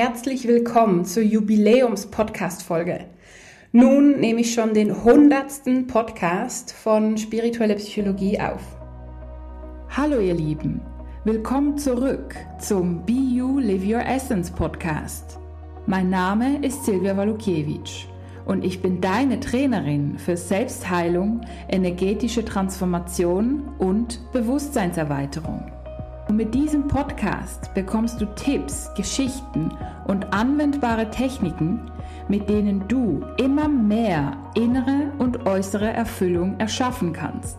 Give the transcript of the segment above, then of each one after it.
Herzlich willkommen zur Jubiläums-Podcast-Folge. Nun nehme ich schon den hundertsten Podcast von Spirituelle Psychologie auf. Hallo ihr Lieben, willkommen zurück zum Be You Live Your Essence Podcast. Mein Name ist Silvia Walukiewicz und ich bin deine Trainerin für Selbstheilung, energetische Transformation und Bewusstseinserweiterung. Und mit diesem Podcast bekommst du Tipps, Geschichten und anwendbare Techniken, mit denen du immer mehr innere und äußere Erfüllung erschaffen kannst.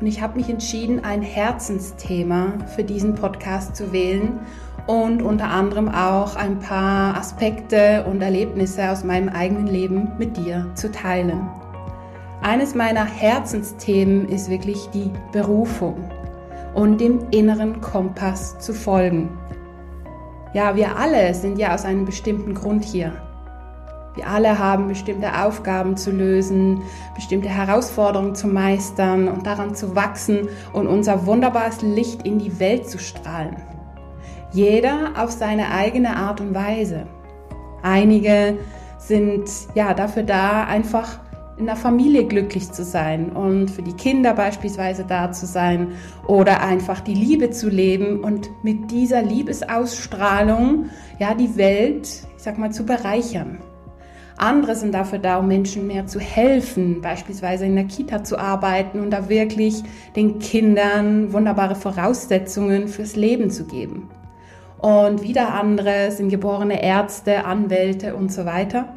Und ich habe mich entschieden, ein Herzensthema für diesen Podcast zu wählen und unter anderem auch ein paar Aspekte und Erlebnisse aus meinem eigenen Leben mit dir zu teilen. Eines meiner Herzensthemen ist wirklich die Berufung und dem inneren Kompass zu folgen. Ja, wir alle sind ja aus einem bestimmten Grund hier. Wir alle haben bestimmte Aufgaben zu lösen, bestimmte Herausforderungen zu meistern und daran zu wachsen und unser wunderbares Licht in die Welt zu strahlen. Jeder auf seine eigene Art und Weise. Einige sind ja dafür da, einfach in der Familie glücklich zu sein und für die Kinder beispielsweise da zu sein oder einfach die Liebe zu leben und mit dieser Liebesausstrahlung ja die Welt, ich sag mal, zu bereichern. Andere sind dafür da, um Menschen mehr zu helfen, beispielsweise in der Kita zu arbeiten und da wirklich den Kindern wunderbare Voraussetzungen fürs Leben zu geben. Und wieder andere sind geborene Ärzte, Anwälte und so weiter.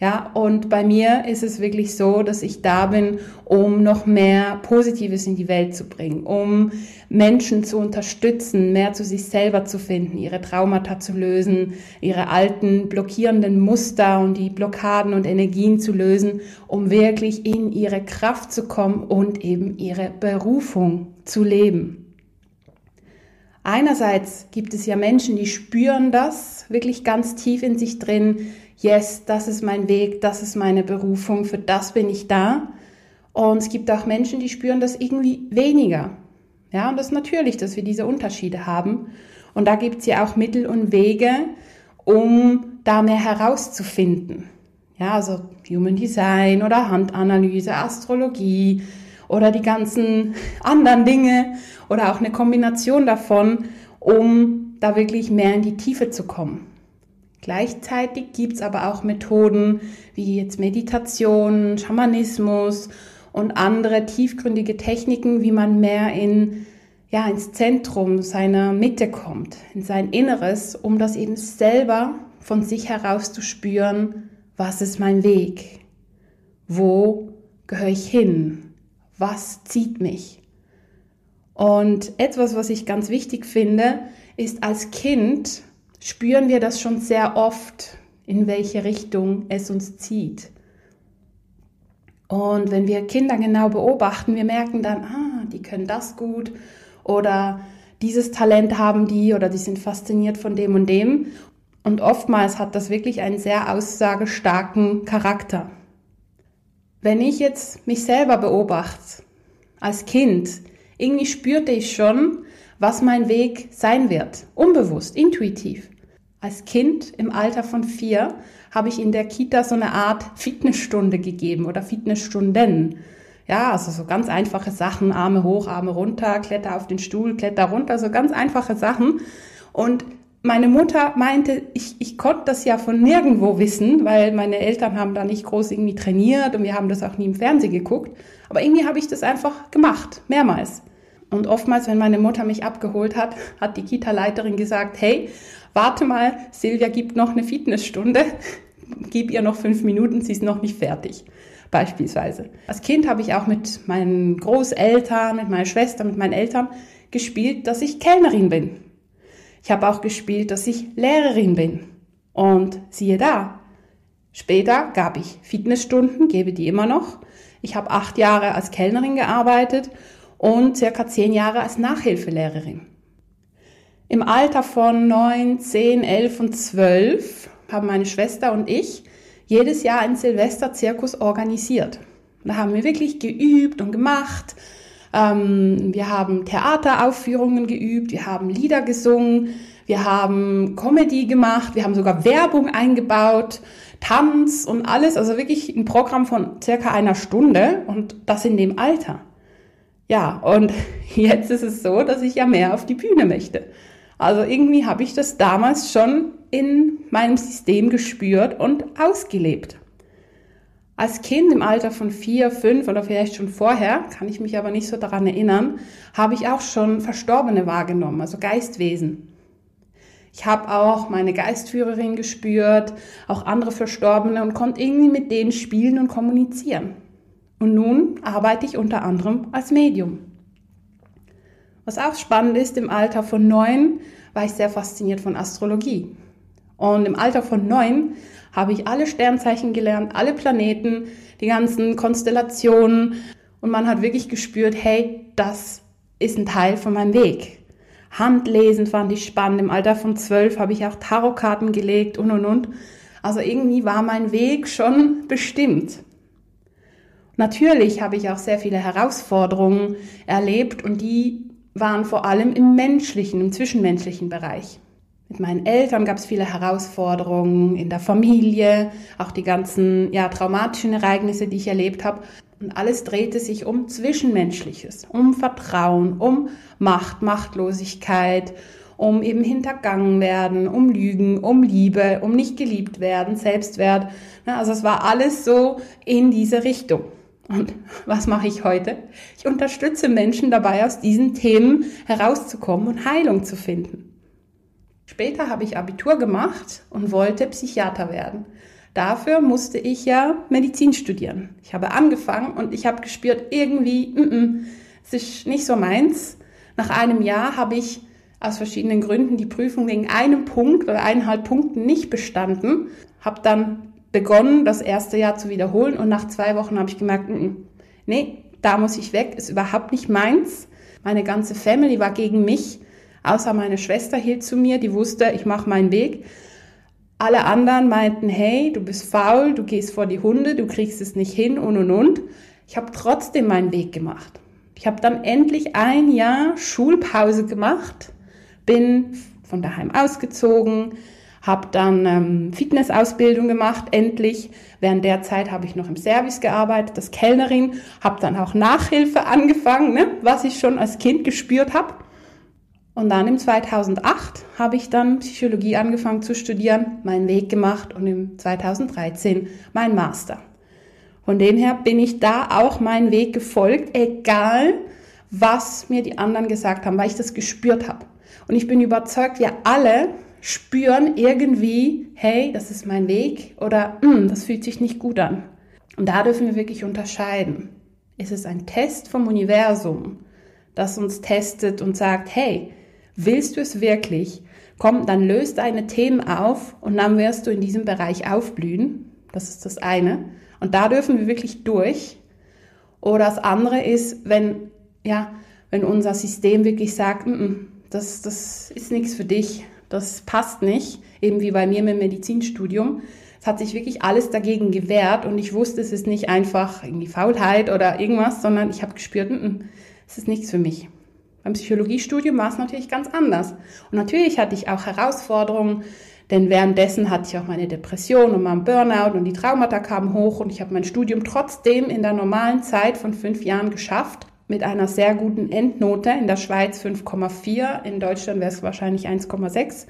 Ja, und bei mir ist es wirklich so, dass ich da bin, um noch mehr Positives in die Welt zu bringen, um Menschen zu unterstützen, mehr zu sich selber zu finden, ihre Traumata zu lösen, ihre alten blockierenden Muster und die Blockaden und Energien zu lösen, um wirklich in ihre Kraft zu kommen und eben ihre Berufung zu leben. Einerseits gibt es ja Menschen, die spüren das wirklich ganz tief in sich drin, yes, das ist mein Weg, das ist meine Berufung, für das bin ich da. Und es gibt auch Menschen, die spüren das irgendwie weniger. Ja, und das ist natürlich, dass wir diese Unterschiede haben. Und da gibt es ja auch Mittel und Wege, um da mehr herauszufinden. Ja, also Human Design oder Handanalyse, Astrologie oder die ganzen anderen Dinge oder auch eine Kombination davon, um da wirklich mehr in die Tiefe zu kommen. Gleichzeitig gibt es aber auch Methoden wie jetzt Meditation, Schamanismus und andere tiefgründige Techniken, wie man mehr in, ja, ins Zentrum seiner Mitte kommt, in sein Inneres, um das eben selber von sich heraus zu spüren, was ist mein Weg? Wo gehöre ich hin? Was zieht mich? Und etwas, was ich ganz wichtig finde, ist als Kind spüren wir das schon sehr oft, in welche Richtung es uns zieht. Und wenn wir Kinder genau beobachten, wir merken dann, ah, die können das gut oder dieses Talent haben die oder die sind fasziniert von dem und dem. Und oftmals hat das wirklich einen sehr aussagestarken Charakter. Wenn ich jetzt mich selber beobachte, als Kind, irgendwie spürte ich schon, was mein Weg sein wird. Unbewusst, intuitiv. Als Kind im Alter von vier habe ich in der Kita so eine Art Fitnessstunde gegeben oder Fitnessstunden. Ja, also so ganz einfache Sachen, Arme hoch, Arme runter, Kletter auf den Stuhl, Kletter runter, so ganz einfache Sachen. Und meine Mutter meinte, ich, ich konnte das ja von nirgendwo wissen, weil meine Eltern haben da nicht groß irgendwie trainiert und wir haben das auch nie im Fernsehen geguckt. Aber irgendwie habe ich das einfach gemacht, mehrmals. Und oftmals, wenn meine Mutter mich abgeholt hat, hat die Kita-Leiterin gesagt, hey, warte mal, Silvia gibt noch eine Fitnessstunde, gib ihr noch fünf Minuten, sie ist noch nicht fertig. Beispielsweise. Als Kind habe ich auch mit meinen Großeltern, mit meiner Schwester, mit meinen Eltern gespielt, dass ich Kellnerin bin. Ich habe auch gespielt, dass ich Lehrerin bin. Und siehe da, später gab ich Fitnessstunden, gebe die immer noch. Ich habe acht Jahre als Kellnerin gearbeitet und circa zehn Jahre als Nachhilfelehrerin. Im Alter von neun, zehn, elf und zwölf haben meine Schwester und ich jedes Jahr einen Silvesterzirkus organisiert. Da haben wir wirklich geübt und gemacht. Ähm, wir haben Theateraufführungen geübt, wir haben Lieder gesungen, wir haben Comedy gemacht, wir haben sogar Werbung eingebaut, Tanz und alles, also wirklich ein Programm von circa einer Stunde und das in dem Alter. Ja, und jetzt ist es so, dass ich ja mehr auf die Bühne möchte. Also irgendwie habe ich das damals schon in meinem System gespürt und ausgelebt. Als Kind im Alter von vier, fünf oder vielleicht schon vorher, kann ich mich aber nicht so daran erinnern, habe ich auch schon Verstorbene wahrgenommen, also Geistwesen. Ich habe auch meine Geistführerin gespürt, auch andere Verstorbene und konnte irgendwie mit denen spielen und kommunizieren. Und nun arbeite ich unter anderem als Medium. Was auch spannend ist, im Alter von neun war ich sehr fasziniert von Astrologie. Und im Alter von neun habe ich alle Sternzeichen gelernt, alle Planeten, die ganzen Konstellationen und man hat wirklich gespürt, hey, das ist ein Teil von meinem Weg. Handlesen fand ich spannend. Im Alter von zwölf habe ich auch Tarotkarten gelegt und und und. Also irgendwie war mein Weg schon bestimmt. Natürlich habe ich auch sehr viele Herausforderungen erlebt und die waren vor allem im menschlichen, im zwischenmenschlichen Bereich. Mit meinen Eltern gab es viele Herausforderungen in der Familie, auch die ganzen ja, traumatischen Ereignisse, die ich erlebt habe. Und alles drehte sich um Zwischenmenschliches, um Vertrauen, um Macht, Machtlosigkeit, um eben hintergangen werden, um Lügen, um Liebe, um nicht geliebt werden, Selbstwert. Also es war alles so in diese Richtung. Und was mache ich heute? Ich unterstütze Menschen dabei, aus diesen Themen herauszukommen und Heilung zu finden. Später habe ich Abitur gemacht und wollte Psychiater werden. Dafür musste ich ja Medizin studieren. Ich habe angefangen und ich habe gespürt, irgendwie, mm -mm, es ist nicht so meins. Nach einem Jahr habe ich aus verschiedenen Gründen die Prüfung wegen einem Punkt oder eineinhalb Punkten nicht bestanden, habe dann begonnen, das erste Jahr zu wiederholen und nach zwei Wochen habe ich gemerkt, mm, nee, da muss ich weg, ist überhaupt nicht meins. Meine ganze Family war gegen mich Außer meine Schwester hielt zu mir, die wusste, ich mache meinen Weg. Alle anderen meinten, hey, du bist faul, du gehst vor die Hunde, du kriegst es nicht hin und und und. Ich habe trotzdem meinen Weg gemacht. Ich habe dann endlich ein Jahr Schulpause gemacht, bin von daheim ausgezogen, habe dann ähm, Fitnessausbildung gemacht, endlich. Während der Zeit habe ich noch im Service gearbeitet, als Kellnerin, habe dann auch Nachhilfe angefangen, ne, was ich schon als Kind gespürt habe. Und dann im 2008 habe ich dann Psychologie angefangen zu studieren, meinen Weg gemacht und im 2013 mein Master. Von dem her bin ich da auch meinen Weg gefolgt, egal was mir die anderen gesagt haben, weil ich das gespürt habe. Und ich bin überzeugt, wir alle spüren irgendwie, hey, das ist mein Weg oder hm, das fühlt sich nicht gut an. Und da dürfen wir wirklich unterscheiden. Ist es ein Test vom Universum, das uns testet und sagt, hey, Willst du es wirklich? Komm, dann löst deine Themen auf und dann wirst du in diesem Bereich aufblühen. Das ist das eine. Und da dürfen wir wirklich durch. Oder das andere ist, wenn, ja, wenn unser System wirklich sagt, mm -mm, das, das ist nichts für dich, das passt nicht, eben wie bei mir mit dem Medizinstudium. Es hat sich wirklich alles dagegen gewehrt und ich wusste, es ist nicht einfach irgendwie Faulheit oder irgendwas, sondern ich habe gespürt, mm es ist nichts für mich. Beim Psychologiestudium war es natürlich ganz anders. Und natürlich hatte ich auch Herausforderungen, denn währenddessen hatte ich auch meine Depression und meinen Burnout und die Traumata kamen hoch und ich habe mein Studium trotzdem in der normalen Zeit von fünf Jahren geschafft mit einer sehr guten Endnote. In der Schweiz 5,4, in Deutschland wäre es wahrscheinlich 1,6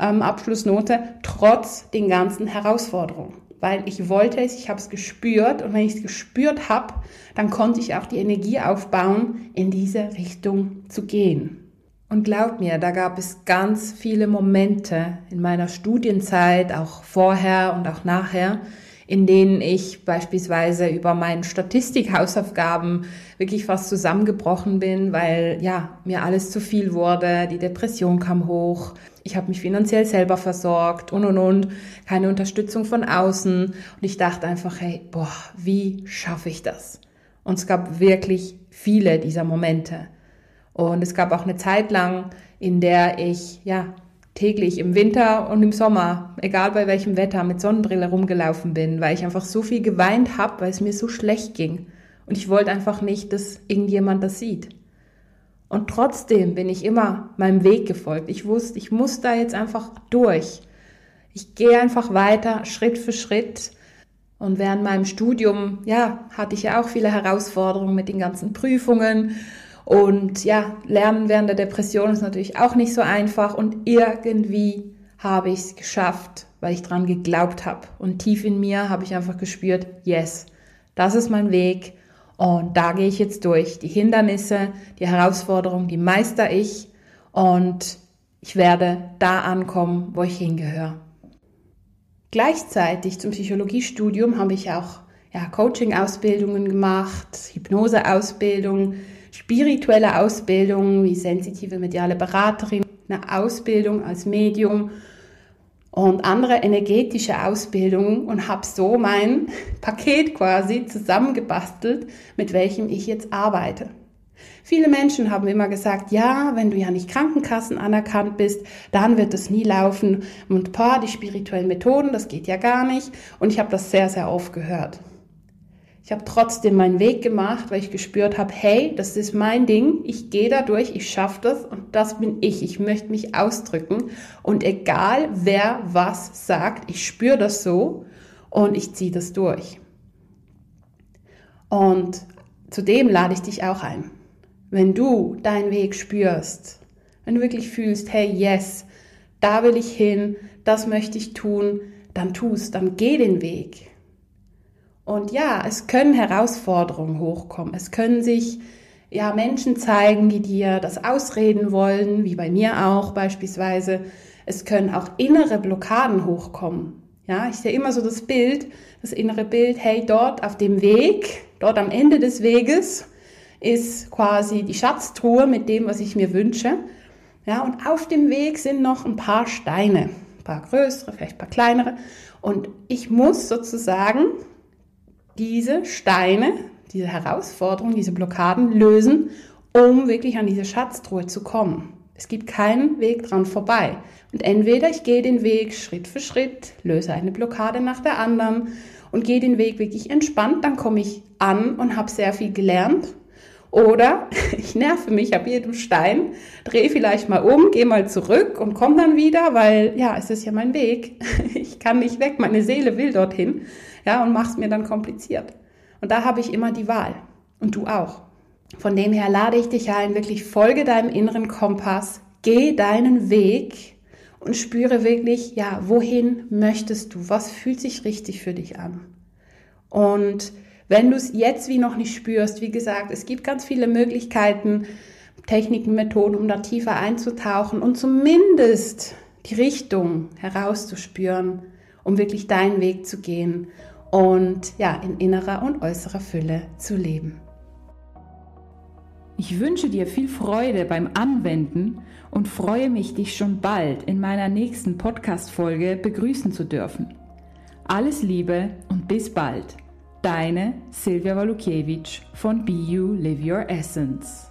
ähm, Abschlussnote, trotz den ganzen Herausforderungen weil ich wollte es, ich habe es gespürt und wenn ich es gespürt habe, dann konnte ich auch die Energie aufbauen, in diese Richtung zu gehen. Und glaub mir, da gab es ganz viele Momente in meiner Studienzeit, auch vorher und auch nachher, in denen ich beispielsweise über meinen Statistikhausaufgaben wirklich fast zusammengebrochen bin, weil ja, mir alles zu viel wurde, die Depression kam hoch, ich habe mich finanziell selber versorgt und und und, keine Unterstützung von außen und ich dachte einfach, hey, boah, wie schaffe ich das? Und es gab wirklich viele dieser Momente. Und es gab auch eine Zeit lang, in der ich ja täglich im Winter und im Sommer, egal bei welchem Wetter, mit Sonnenbrille rumgelaufen bin, weil ich einfach so viel geweint habe, weil es mir so schlecht ging. Und ich wollte einfach nicht, dass irgendjemand das sieht. Und trotzdem bin ich immer meinem Weg gefolgt. Ich wusste, ich muss da jetzt einfach durch. Ich gehe einfach weiter, Schritt für Schritt. Und während meinem Studium, ja, hatte ich ja auch viele Herausforderungen mit den ganzen Prüfungen. Und ja, Lernen während der Depression ist natürlich auch nicht so einfach. Und irgendwie habe ich es geschafft, weil ich dran geglaubt habe. Und tief in mir habe ich einfach gespürt, yes, das ist mein Weg. Und da gehe ich jetzt durch. Die Hindernisse, die Herausforderungen, die meister ich. Und ich werde da ankommen, wo ich hingehöre. Gleichzeitig zum Psychologiestudium habe ich auch ja, Coaching-Ausbildungen gemacht, Hypnose-Ausbildung, spirituelle Ausbildung wie sensitive mediale Beraterin, eine Ausbildung als Medium und andere energetische Ausbildungen und habe so mein Paket quasi zusammengebastelt, mit welchem ich jetzt arbeite. Viele Menschen haben immer gesagt, ja, wenn du ja nicht Krankenkassen anerkannt bist, dann wird es nie laufen. Und paar, die spirituellen Methoden, das geht ja gar nicht. Und ich habe das sehr, sehr oft gehört. Ich habe trotzdem meinen Weg gemacht, weil ich gespürt habe, hey, das ist mein Ding, ich gehe da durch, ich schaffe das und das bin ich. Ich möchte mich ausdrücken und egal wer was sagt, ich spüre das so und ich ziehe das durch. Und zudem lade ich dich auch ein wenn du deinen Weg spürst, wenn du wirklich fühlst, hey, yes, da will ich hin, das möchte ich tun, dann tust, dann geh den Weg. Und ja, es können Herausforderungen hochkommen. Es können sich ja Menschen zeigen, die dir das ausreden wollen, wie bei mir auch beispielsweise. Es können auch innere Blockaden hochkommen. Ja, ich sehe immer so das Bild, das innere Bild, hey, dort auf dem Weg, dort am Ende des Weges, ist quasi die Schatztruhe mit dem, was ich mir wünsche. Ja, und auf dem Weg sind noch ein paar Steine, ein paar größere, vielleicht ein paar kleinere. Und ich muss sozusagen diese Steine, diese Herausforderungen, diese Blockaden lösen, um wirklich an diese Schatztruhe zu kommen. Es gibt keinen Weg dran vorbei. Und entweder ich gehe den Weg Schritt für Schritt, löse eine Blockade nach der anderen und gehe den Weg wirklich entspannt, dann komme ich an und habe sehr viel gelernt oder ich nerve mich ab jedem Stein, drehe vielleicht mal um, gehe mal zurück und komme dann wieder, weil ja, es ist ja mein Weg. Ich kann nicht weg, meine Seele will dorthin, ja, und mach's mir dann kompliziert. Und da habe ich immer die Wahl. Und du auch. Von dem her lade ich dich ein, wirklich folge deinem inneren Kompass, geh deinen Weg und spüre wirklich, ja, wohin möchtest du? Was fühlt sich richtig für dich an? Und wenn du es jetzt wie noch nicht spürst, wie gesagt, es gibt ganz viele Möglichkeiten, Techniken, Methoden, um da tiefer einzutauchen und zumindest die Richtung herauszuspüren, um wirklich deinen Weg zu gehen und ja, in innerer und äußerer Fülle zu leben. Ich wünsche dir viel Freude beim Anwenden und freue mich, dich schon bald in meiner nächsten Podcast-Folge begrüßen zu dürfen. Alles Liebe und bis bald! Deine Silvia Walukiewicz von Be You Live Your Essence.